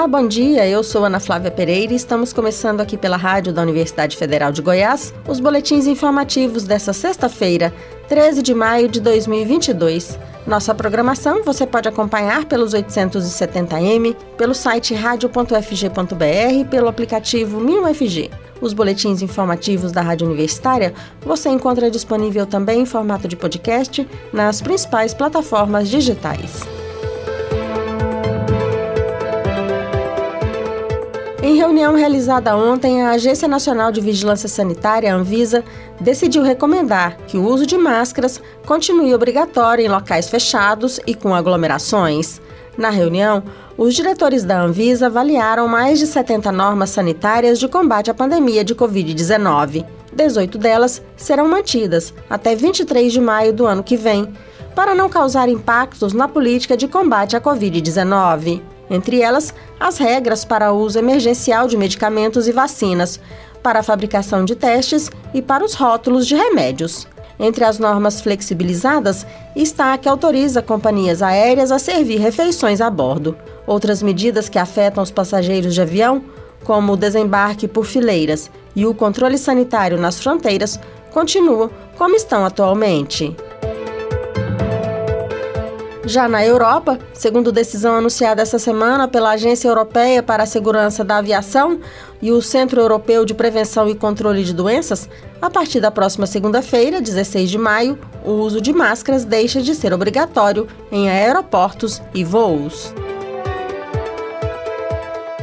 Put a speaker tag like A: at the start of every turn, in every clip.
A: Olá, bom dia. Eu sou Ana Flávia Pereira e estamos começando aqui pela Rádio da Universidade Federal de Goiás os boletins informativos dessa sexta-feira, 13 de maio de 2022. Nossa programação você pode acompanhar pelos 870m, pelo site radio.fg.br, pelo aplicativo MinUFG. Os boletins informativos da Rádio Universitária você encontra disponível também em formato de podcast nas principais plataformas digitais. Em reunião realizada ontem, a Agência Nacional de Vigilância Sanitária, Anvisa, decidiu recomendar que o uso de máscaras continue obrigatório em locais fechados e com aglomerações. Na reunião, os diretores da Anvisa avaliaram mais de 70 normas sanitárias de combate à pandemia de Covid-19. 18 delas serão mantidas até 23 de maio do ano que vem, para não causar impactos na política de combate à Covid-19 entre elas as regras para uso emergencial de medicamentos e vacinas, para a fabricação de testes e para os rótulos de remédios. Entre as normas flexibilizadas está a que autoriza companhias aéreas a servir refeições a bordo. Outras medidas que afetam os passageiros de avião, como o desembarque por fileiras e o controle sanitário nas fronteiras, continuam como estão atualmente. Já na Europa, segundo decisão anunciada essa semana pela Agência Europeia para a Segurança da Aviação e o Centro Europeu de Prevenção e Controle de Doenças, a partir da próxima segunda-feira, 16 de maio, o uso de máscaras deixa de ser obrigatório em aeroportos e voos.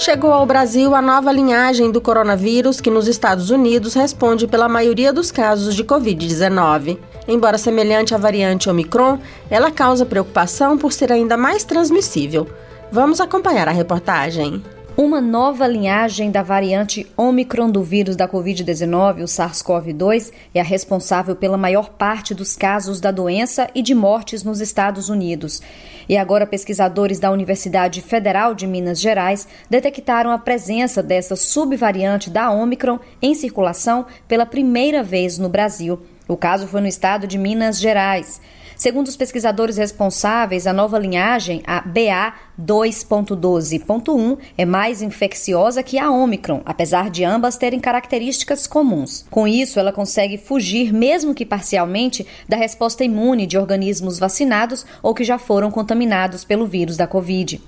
A: Chegou ao Brasil a nova linhagem do coronavírus que nos Estados Unidos responde pela maioria dos casos de Covid-19. Embora semelhante à variante Omicron, ela causa preocupação por ser ainda mais transmissível. Vamos acompanhar a reportagem.
B: Uma nova linhagem da variante Omicron do vírus da Covid-19, o SARS-CoV-2, é a responsável pela maior parte dos casos da doença e de mortes nos Estados Unidos. E agora, pesquisadores da Universidade Federal de Minas Gerais detectaram a presença dessa subvariante da Omicron em circulação pela primeira vez no Brasil. O caso foi no estado de Minas Gerais. Segundo os pesquisadores responsáveis, a nova linhagem, a BA2.12.1, é mais infecciosa que a Omicron, apesar de ambas terem características comuns. Com isso, ela consegue fugir, mesmo que parcialmente, da resposta imune de organismos vacinados ou que já foram contaminados pelo vírus da Covid.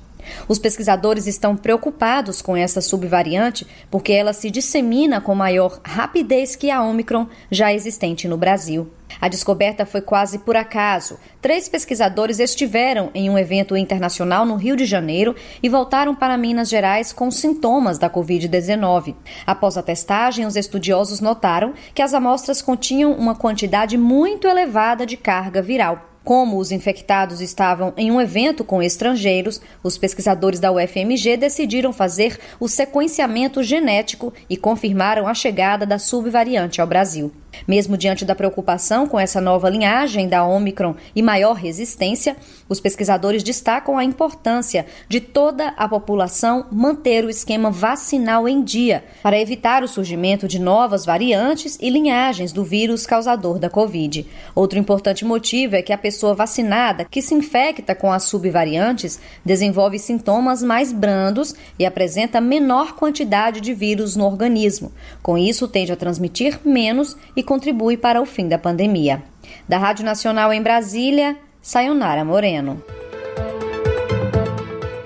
B: Os pesquisadores estão preocupados com essa subvariante porque ela se dissemina com maior rapidez que a Omicron já existente no Brasil. A descoberta foi quase por acaso. Três pesquisadores estiveram em um evento internacional no Rio de Janeiro e voltaram para Minas Gerais com sintomas da Covid-19. Após a testagem, os estudiosos notaram que as amostras continham uma quantidade muito elevada de carga viral. Como os infectados estavam em um evento com estrangeiros, os pesquisadores da UFMG decidiram fazer o sequenciamento genético e confirmaram a chegada da subvariante ao Brasil. Mesmo diante da preocupação com essa nova linhagem da Omicron e maior resistência, os pesquisadores destacam a importância de toda a população manter o esquema vacinal em dia para evitar o surgimento de novas variantes e linhagens do vírus causador da Covid. Outro importante motivo é que a pessoa vacinada que se infecta com as subvariantes desenvolve sintomas mais brandos e apresenta menor quantidade de vírus no organismo. Com isso, tende a transmitir menos e e contribui para o fim da pandemia. Da Rádio Nacional em Brasília, Sayonara Moreno.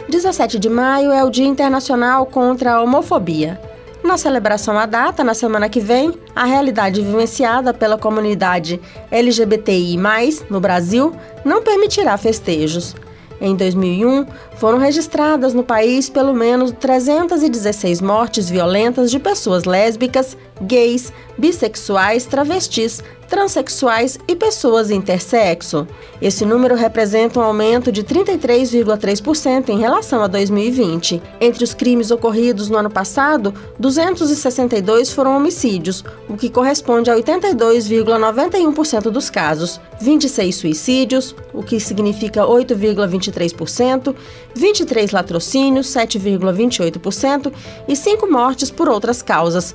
A: 17 de maio é o Dia Internacional contra a Homofobia. Na celebração à data, na semana que vem, a realidade vivenciada pela comunidade LGBTI, no Brasil, não permitirá festejos. Em 2001, foram registradas no país pelo menos 316 mortes violentas de pessoas lésbicas, gays, bissexuais, travestis, transexuais e pessoas intersexo. Esse número representa um aumento de 33,3% em relação a 2020. Entre os crimes ocorridos no ano passado, 262 foram homicídios, o que corresponde a 82,91% dos casos, 26 suicídios, o que significa 8,23%, 23 latrocínios, 7,28% e 5 mortes por outras causas,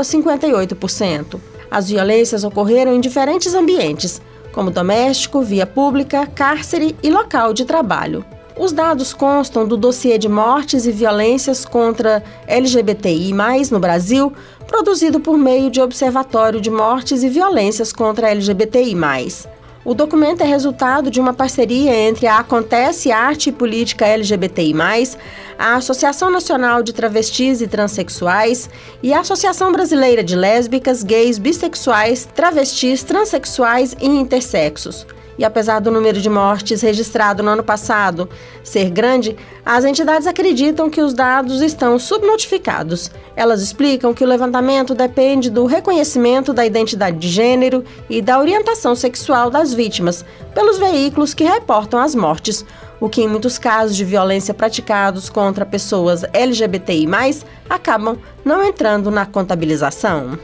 A: 1,58%. As violências ocorreram em diferentes ambientes, como doméstico, via pública, cárcere e local de trabalho. Os dados constam do dossiê de mortes e violências contra LGBTI, no Brasil, produzido por meio de Observatório de Mortes e Violências contra LGBTI. O documento é resultado de uma parceria entre a Acontece Arte e Política LGBTI, a Associação Nacional de Travestis e Transsexuais e a Associação Brasileira de Lésbicas, Gays, Bissexuais, Travestis, Transsexuais e Intersexos. E apesar do número de mortes registrado no ano passado ser grande, as entidades acreditam que os dados estão subnotificados. Elas explicam que o levantamento depende do reconhecimento da identidade de gênero e da orientação sexual das vítimas pelos veículos que reportam as mortes, o que em muitos casos de violência praticados contra pessoas LGBTI, acabam não entrando na contabilização.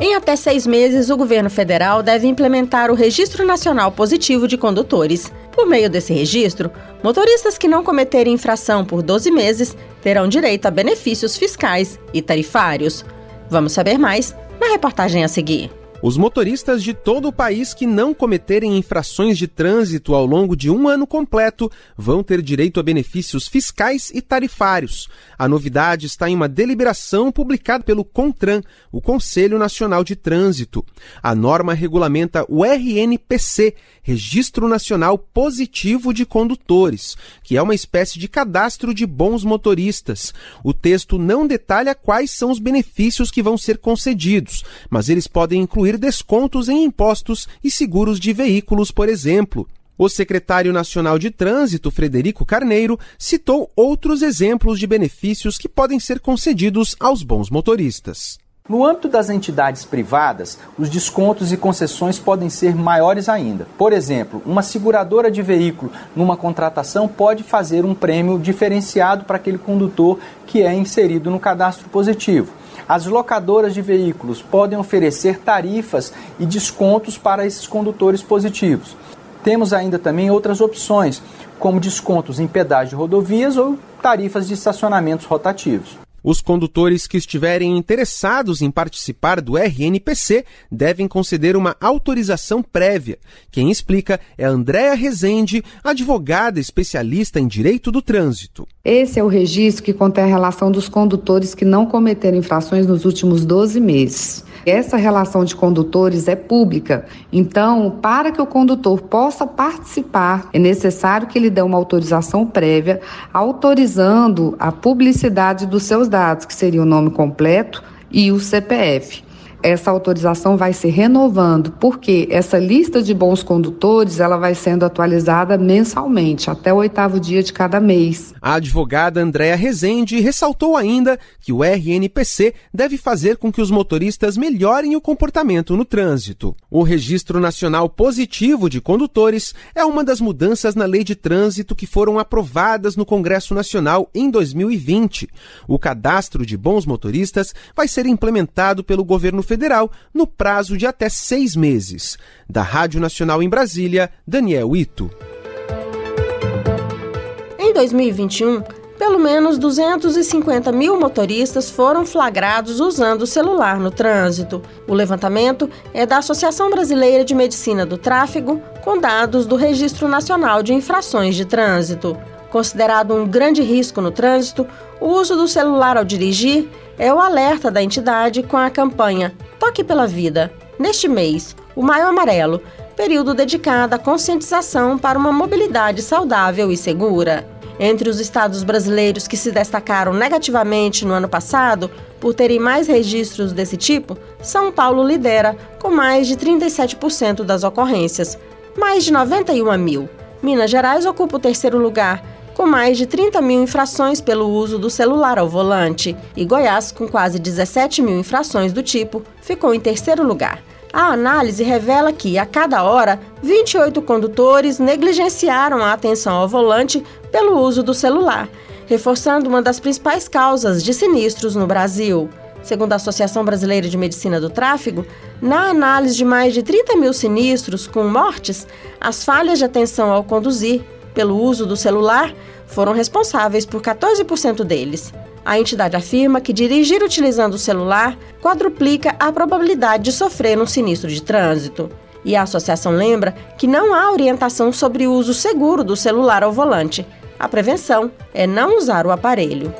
A: Em até seis meses, o governo federal deve implementar o Registro Nacional Positivo de Condutores. Por meio desse registro, motoristas que não cometerem infração por 12 meses terão direito a benefícios fiscais e tarifários. Vamos saber mais na reportagem a seguir.
C: Os motoristas de todo o país que não cometerem infrações de trânsito ao longo de um ano completo vão ter direito a benefícios fiscais e tarifários. A novidade está em uma deliberação publicada pelo CONTRAN, o Conselho Nacional de Trânsito. A norma regulamenta o RNPC, Registro Nacional Positivo de Condutores, que é uma espécie de cadastro de bons motoristas. O texto não detalha quais são os benefícios que vão ser concedidos, mas eles podem incluir incluir descontos em impostos e seguros de veículos, por exemplo. O secretário nacional de Trânsito, Frederico Carneiro, citou outros exemplos de benefícios que podem ser concedidos aos bons motoristas.
D: No âmbito das entidades privadas, os descontos e concessões podem ser maiores ainda. Por exemplo, uma seguradora de veículo numa contratação pode fazer um prêmio diferenciado para aquele condutor que é inserido no cadastro positivo. As locadoras de veículos podem oferecer tarifas e descontos para esses condutores positivos. Temos ainda também outras opções, como descontos em pedágio de rodovias ou tarifas de estacionamentos rotativos.
C: Os condutores que estiverem interessados em participar do RNPC devem conceder uma autorização prévia. Quem explica é Andréa Rezende, advogada especialista em direito do trânsito.
E: Esse é o registro que contém a relação dos condutores que não cometeram infrações nos últimos 12 meses. Essa relação de condutores é pública, então, para que o condutor possa participar, é necessário que ele dê uma autorização prévia, autorizando a publicidade dos seus dados, que seria o nome completo e o CPF essa autorização vai se renovando, porque essa lista de bons condutores ela vai sendo atualizada mensalmente, até o oitavo dia de cada mês.
C: A advogada Andréa Rezende ressaltou ainda que o RNPC deve fazer com que os motoristas melhorem o comportamento no trânsito. O Registro Nacional Positivo de Condutores é uma das mudanças na lei de trânsito que foram aprovadas no Congresso Nacional em 2020. O cadastro de bons motoristas vai ser implementado pelo governo Federal no prazo de até seis meses. Da Rádio Nacional em Brasília, Daniel Ito.
A: Em 2021, pelo menos 250 mil motoristas foram flagrados usando o celular no trânsito. O levantamento é da Associação Brasileira de Medicina do Tráfego, com dados do Registro Nacional de Infrações de Trânsito. Considerado um grande risco no trânsito, o uso do celular ao dirigir é o alerta da entidade com a campanha Toque pela Vida. Neste mês, o Maio Amarelo, período dedicado à conscientização para uma mobilidade saudável e segura. Entre os estados brasileiros que se destacaram negativamente no ano passado por terem mais registros desse tipo, São Paulo lidera com mais de 37% das ocorrências, mais de 91 mil. Minas Gerais ocupa o terceiro lugar, com mais de 30 mil infrações pelo uso do celular ao volante, e Goiás, com quase 17 mil infrações do tipo, ficou em terceiro lugar. A análise revela que, a cada hora, 28 condutores negligenciaram a atenção ao volante pelo uso do celular, reforçando uma das principais causas de sinistros no Brasil. Segundo a Associação Brasileira de Medicina do Tráfego, na análise de mais de 30 mil sinistros com mortes, as falhas de atenção ao conduzir pelo uso do celular foram responsáveis por 14% deles. A entidade afirma que dirigir utilizando o celular quadruplica a probabilidade de sofrer um sinistro de trânsito. E a associação lembra que não há orientação sobre o uso seguro do celular ao volante. A prevenção é não usar o aparelho.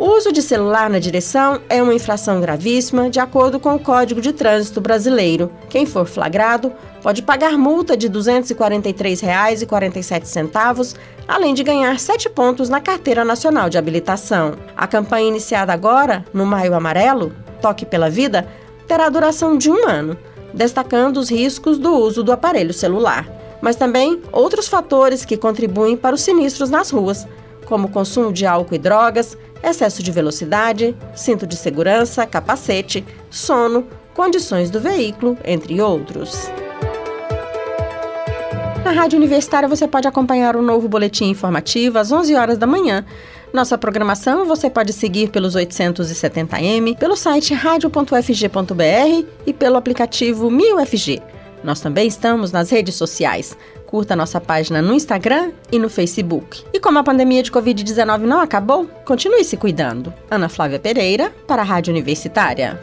A: O uso de celular na direção é uma infração gravíssima, de acordo com o Código de Trânsito Brasileiro. Quem for flagrado pode pagar multa de R$ 243,47, além de ganhar 7 pontos na Carteira Nacional de Habilitação. A campanha iniciada agora, no Maio Amarelo, Toque pela Vida, terá duração de um ano, destacando os riscos do uso do aparelho celular, mas também outros fatores que contribuem para os sinistros nas ruas, como consumo de álcool e drogas, excesso de velocidade, cinto de segurança, capacete, sono, condições do veículo, entre outros. Na Rádio Universitária você pode acompanhar o um novo boletim informativo às 11 horas da manhã. Nossa programação você pode seguir pelos 870m, pelo site radio.fg.br e pelo aplicativo 1000FG. Nós também estamos nas redes sociais. Curta nossa página no Instagram e no Facebook. E como a pandemia de Covid-19 não acabou, continue se cuidando. Ana Flávia Pereira, para a Rádio Universitária.